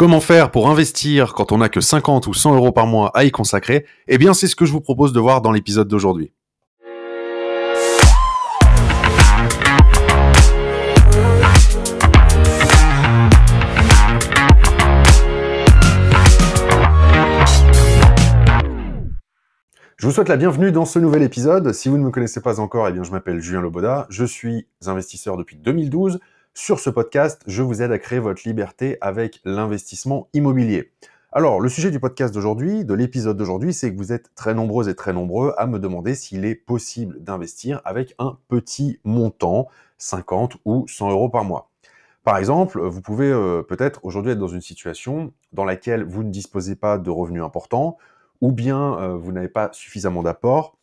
Comment faire pour investir quand on n'a que 50 ou 100 euros par mois à y consacrer? Eh bien, c'est ce que je vous propose de voir dans l'épisode d'aujourd'hui. Je vous souhaite la bienvenue dans ce nouvel épisode. Si vous ne me connaissez pas encore, eh bien, je m'appelle Julien Loboda. Je suis investisseur depuis 2012. Sur ce podcast, je vous aide à créer votre liberté avec l'investissement immobilier. Alors, le sujet du podcast d'aujourd'hui, de l'épisode d'aujourd'hui, c'est que vous êtes très nombreux et très nombreux à me demander s'il est possible d'investir avec un petit montant, 50 ou 100 euros par mois. Par exemple, vous pouvez euh, peut-être aujourd'hui être dans une situation dans laquelle vous ne disposez pas de revenus importants, ou bien euh, vous n'avez pas suffisamment d'apport,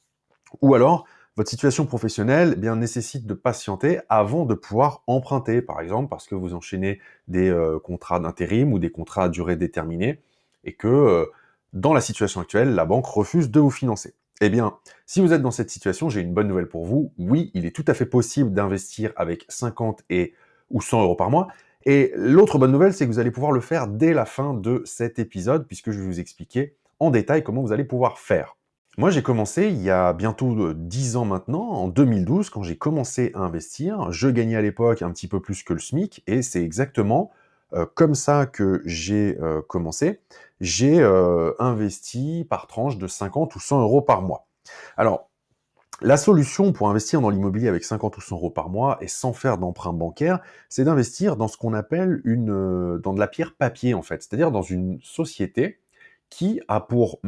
ou alors votre situation professionnelle eh nécessite de patienter avant de pouvoir emprunter, par exemple parce que vous enchaînez des euh, contrats d'intérim ou des contrats à durée déterminée et que euh, dans la situation actuelle, la banque refuse de vous financer. Eh bien, si vous êtes dans cette situation, j'ai une bonne nouvelle pour vous. Oui, il est tout à fait possible d'investir avec 50 et ou 100 euros par mois. Et l'autre bonne nouvelle, c'est que vous allez pouvoir le faire dès la fin de cet épisode, puisque je vais vous expliquer en détail comment vous allez pouvoir faire. Moi, j'ai commencé il y a bientôt 10 euh, ans maintenant, en 2012, quand j'ai commencé à investir. Je gagnais à l'époque un petit peu plus que le SMIC, et c'est exactement euh, comme ça que j'ai euh, commencé. J'ai investi par tranche de 50 ou 100 euros par mois. Alors, la solution pour investir dans l'immobilier avec 50 ou 100 euros par mois et sans faire d'emprunt bancaire, c'est d'investir dans ce qu'on appelle une, dans de la pierre papier en fait, c'est-à-dire dans une société qui a pour,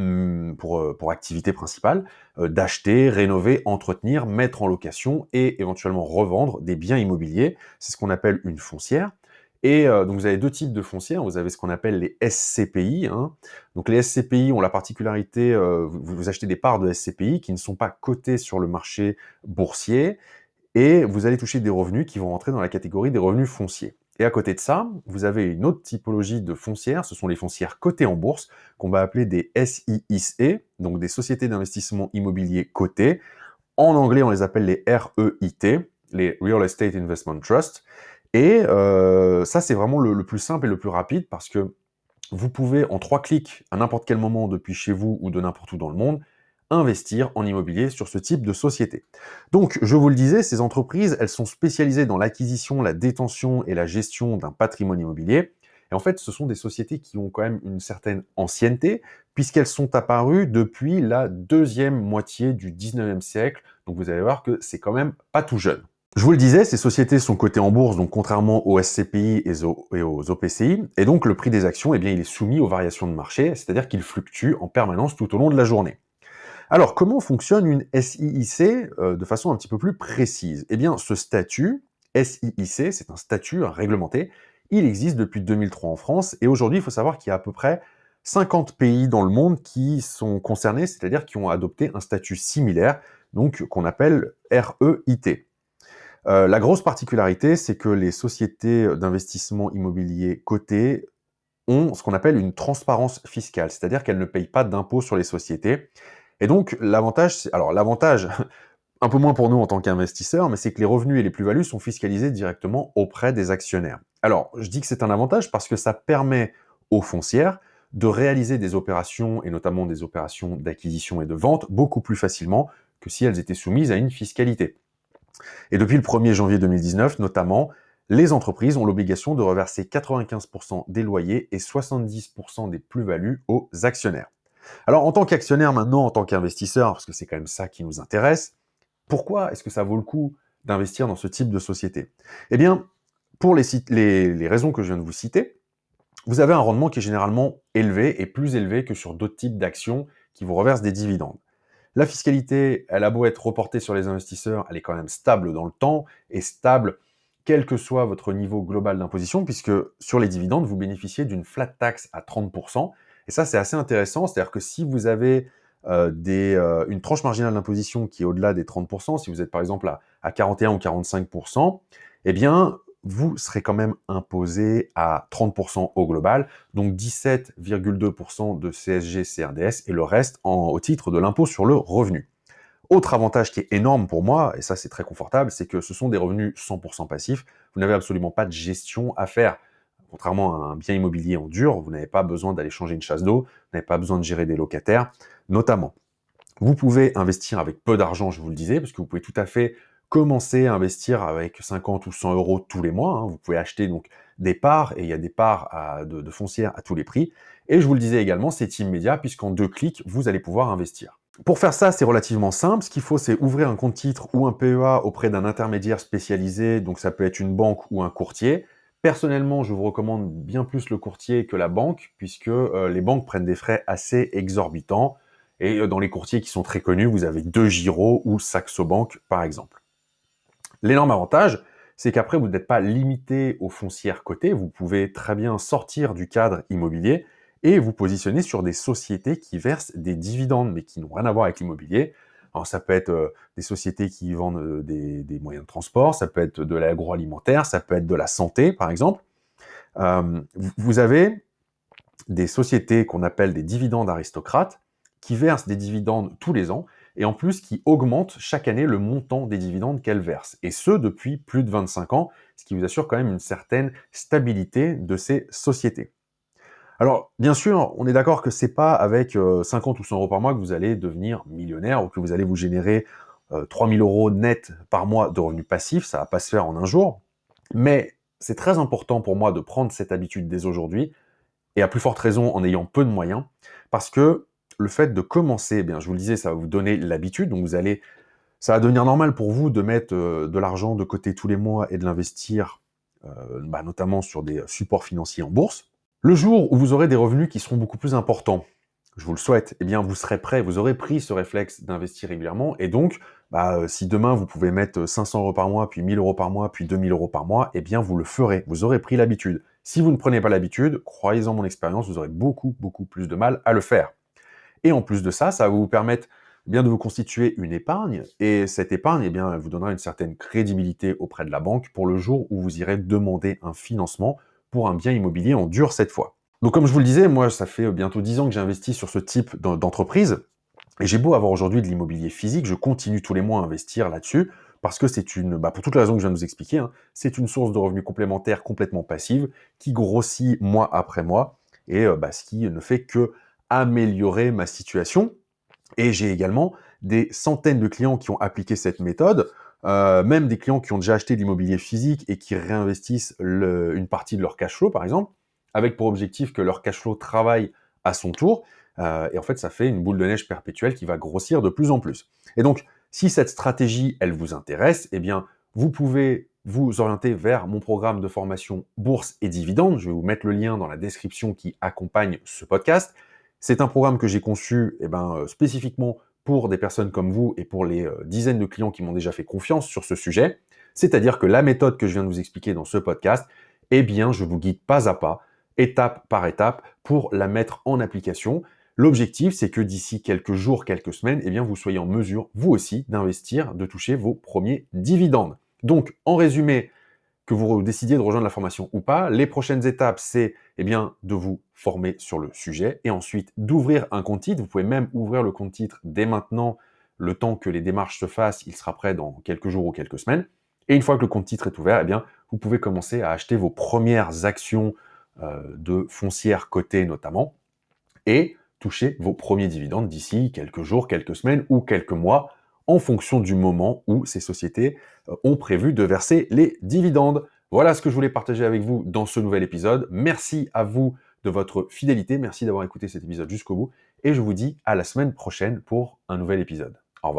pour, euh, activité principale euh, d'acheter, rénover, entretenir, mettre en location et éventuellement revendre des biens immobiliers. C'est ce qu'on appelle une foncière. Et euh, donc vous avez deux types de foncières. Vous avez ce qu'on appelle les SCPI. Hein. Donc les SCPI ont la particularité, vous, vous, achetez des parts de SCPI qui ne sont pas cotées sur le marché boursier et vous allez toucher des revenus qui vont rentrer dans la catégorie des revenus fonciers. Et à côté de ça, vous avez une autre typologie de foncières, ce sont les foncières cotées en bourse, qu'on va appeler des SIIC, donc des sociétés d'investissement immobilier cotées. En anglais, on les appelle les REIT, les Real Estate Investment Trust. Et euh, ça, c'est vraiment le, plus simple et le plus rapide parce que vous pouvez, en trois clics, à n'importe quel moment depuis chez vous ou de n'importe où dans le monde, investir en immobilier sur ce type de société. Donc, je vous le disais, ces entreprises, elles sont spécialisées dans l'acquisition, la détention et la gestion d'un patrimoine immobilier. Et en fait, ce sont des sociétés qui ont quand même une certaine ancienneté, puisqu'elles sont apparues depuis la deuxième moitié du 19e siècle. Donc vous allez voir que c'est quand même pas tout jeune. Je vous le disais, ces sociétés sont cotées en bourse, donc contrairement aux SCPI et aux OPCI, et donc le prix des actions, eh bien, il est soumis aux variations de marché, c'est-à-dire qu'il fluctue en permanence tout au long de la journée. Alors, comment fonctionne une SIIC euh, de façon un petit peu plus précise? Eh bien, ce statut, SIIC, c'est un statut réglementé. Il existe depuis 2003 en France et aujourd'hui, il faut savoir qu'il y a à peu près 50 pays dans le monde qui sont concernés, c'est-à-dire qui ont adopté un statut similaire, donc qu'on appelle REIT. Euh, la grosse particularité, c'est que les sociétés d'investissement immobilier cotées ont ce qu'on appelle une transparence fiscale, c'est-à-dire qu'elles ne payent pas d'impôts sur les sociétés. Et donc, l'avantage, alors l'avantage, un peu moins pour nous en tant qu'investisseurs, mais c'est que les revenus et les plus-values sont fiscalisés directement auprès des actionnaires. Alors, je dis que c'est un avantage parce que ça permet aux foncières de réaliser des opérations, et notamment des opérations d'acquisition et de vente, beaucoup plus facilement que si elles étaient soumises à une fiscalité. Et depuis le 1er janvier 2019, notamment, les entreprises ont l'obligation de reverser 95% des loyers et 70% des plus-values aux actionnaires. Alors en tant qu'actionnaire maintenant, en tant qu'investisseur, parce que c'est quand même ça qui nous intéresse, pourquoi est-ce que ça vaut le coup d'investir dans ce type de société? Eh bien, pour les, raisons que je viens de vous citer, vous avez un rendement qui est généralement élevé et plus élevé que sur d'autres types d'actions qui vous reversent des dividendes. La fiscalité, elle a beau être reportée sur les investisseurs, elle est quand même stable dans le temps et stable quel que soit votre niveau global d'imposition, puisque sur les dividendes, vous bénéficiez d'une flat tax à 30%, et ça, c'est assez intéressant. C'est-à-dire que si vous avez euh, euh, une tranche marginale d'imposition qui est au-delà des 30%, si vous êtes par exemple à, à 41 ou 45%, eh bien, vous serez quand même imposé à 30% au global, donc 17,2% de CSG CRDS et le reste au titre de l'impôt sur le revenu. Autre avantage qui est énorme pour moi, et ça c'est très confortable, c'est que ce sont des revenus 100% passifs. Vous n'avez absolument pas de gestion à faire contrairement à un bien immobilier en dur, vous n'avez pas besoin d'aller changer une chasse d'eau, vous n'avez pas besoin de gérer des locataires, notamment. Vous pouvez investir avec peu d'argent, je vous le disais, parce que vous pouvez tout à fait commencer à investir avec 50 ou 100 euros tous les mois. Hein. Vous pouvez acheter donc des parts, et il y a des parts de, de foncières à tous les prix. Et je vous le disais également, c'est immédiat, puisqu'en deux clics, vous allez pouvoir investir. Pour faire ça, c'est relativement simple. Ce qu'il faut, c'est ouvrir un compte titre ou un PEA auprès d'un intermédiaire spécialisé, donc ça peut être une banque ou un courtier. Personnellement, je vous recommande bien plus le courtier que la banque, puisque euh, les banques prennent des frais assez exorbitants. Et euh, dans les courtiers qui sont très connus, vous avez deux Giro ou Saxo Bank, par exemple. L'énorme avantage, c'est qu'après, vous n'êtes pas limité aux foncières cotées. Vous pouvez très bien sortir du cadre immobilier et vous positionner sur des sociétés qui versent des dividendes, mais qui n'ont rien à voir avec l'immobilier. Alors ça peut être euh, des sociétés qui vendent euh, des, moyens de transport, ça peut être de l'agroalimentaire, ça peut être de la santé, par exemple. Euh, vous avez des sociétés qu'on appelle des dividendes aristocrates, qui versent des dividendes tous les ans, et en plus qui augmentent chaque année le montant des dividendes qu'elles versent. Et ce, depuis plus de 25 ans, ce qui vous assure quand même une certaine stabilité de ces sociétés. Alors, bien sûr, on est d'accord que c'est pas avec 50 euh, ou 100 euros par mois que vous allez devenir millionnaire ou que vous allez vous générer 3000 euh, euros net par mois de revenus passifs. Ça va pas se faire en un jour. Mais c'est très important pour moi de prendre cette habitude dès aujourd'hui et à plus forte raison en ayant peu de moyens parce que le fait de commencer, eh bien, je vous le disais, ça va vous donner l'habitude. Donc, vous allez, ça va devenir normal pour vous de mettre euh, de l'argent de côté tous les mois et de l'investir, bah, notamment sur des supports financiers en bourse. Le jour où vous aurez des revenus qui seront beaucoup plus importants, je vous le souhaite, eh bien vous serez prêt, vous aurez pris ce réflexe d'investir régulièrement et donc bah, euh, si demain vous pouvez mettre 500 euros par mois, puis 1000 euros par mois, puis 2000 euros par mois, eh bien vous le ferez, vous aurez pris l'habitude. Si vous ne prenez pas l'habitude, croyez-en mon expérience, vous aurez beaucoup beaucoup plus de mal à le faire. Et en plus de ça, ça va vous permettre eh bien de vous constituer une épargne et cette épargne eh elle vous donnera une certaine crédibilité auprès de la banque pour le jour où vous irez demander un financement pour un bien immobilier en dur cette fois. Donc comme je vous le disais, moi ça fait bientôt 10 ans que j'ai investi sur ce type d'entreprise, et j'ai beau avoir aujourd'hui de l'immobilier physique, je continue tous les mois à investir là-dessus, parce que c'est une, bah pour toutes les raisons que je viens de vous expliquer, hein, c'est une source de revenus complémentaires complètement passive, qui grossit mois après mois, et euh, bah, ce qui ne fait que améliorer ma situation. Et j'ai également des centaines de clients qui ont appliqué cette méthode. Euh, même des clients qui ont déjà acheté de l'immobilier physique et qui réinvestissent une partie de leur cash flow, par exemple, avec pour objectif que leur cash flow travaille à son tour. Euh, et en fait, ça fait une boule de neige perpétuelle qui va grossir de plus en plus. Et donc, si cette stratégie, elle vous intéresse, eh bien, vous pouvez vous orienter vers mon programme de formation Bourse et Dividendes. Je vais vous mettre le lien dans la description qui accompagne ce podcast. C'est un programme que j'ai conçu eh ben, euh, spécifiquement pour des personnes comme vous et pour les euh, dizaines de clients qui m'ont déjà fait confiance sur ce sujet. C'est-à-dire que la méthode que je viens de vous expliquer dans ce podcast, eh bien, je vous guide pas à pas, étape par étape, pour la mettre en application. L'objectif, c'est que d'ici quelques jours, quelques semaines, eh bien, vous soyez en mesure, vous aussi, d'investir, de toucher vos premiers dividendes. Donc, en résumé, que vous décidiez de rejoindre la formation ou pas. Les prochaines étapes, c'est eh bien de vous former sur le sujet et ensuite d'ouvrir un compte titre. Vous pouvez même ouvrir le compte titre dès maintenant, le temps que les démarches se fassent. Il sera prêt dans quelques jours ou quelques semaines. Et une fois que le compte titre est ouvert, eh bien, vous pouvez commencer à acheter vos premières actions euh, de foncières cotées notamment et toucher vos premiers dividendes d'ici quelques jours, quelques semaines ou quelques mois en fonction du moment où ces sociétés euh, ont prévu de verser les dividendes. Voilà ce que je voulais partager avec vous dans ce nouvel épisode. Merci à vous de votre fidélité, merci d'avoir écouté cet épisode jusqu'au bout, et je vous dis à la semaine prochaine pour un nouvel épisode.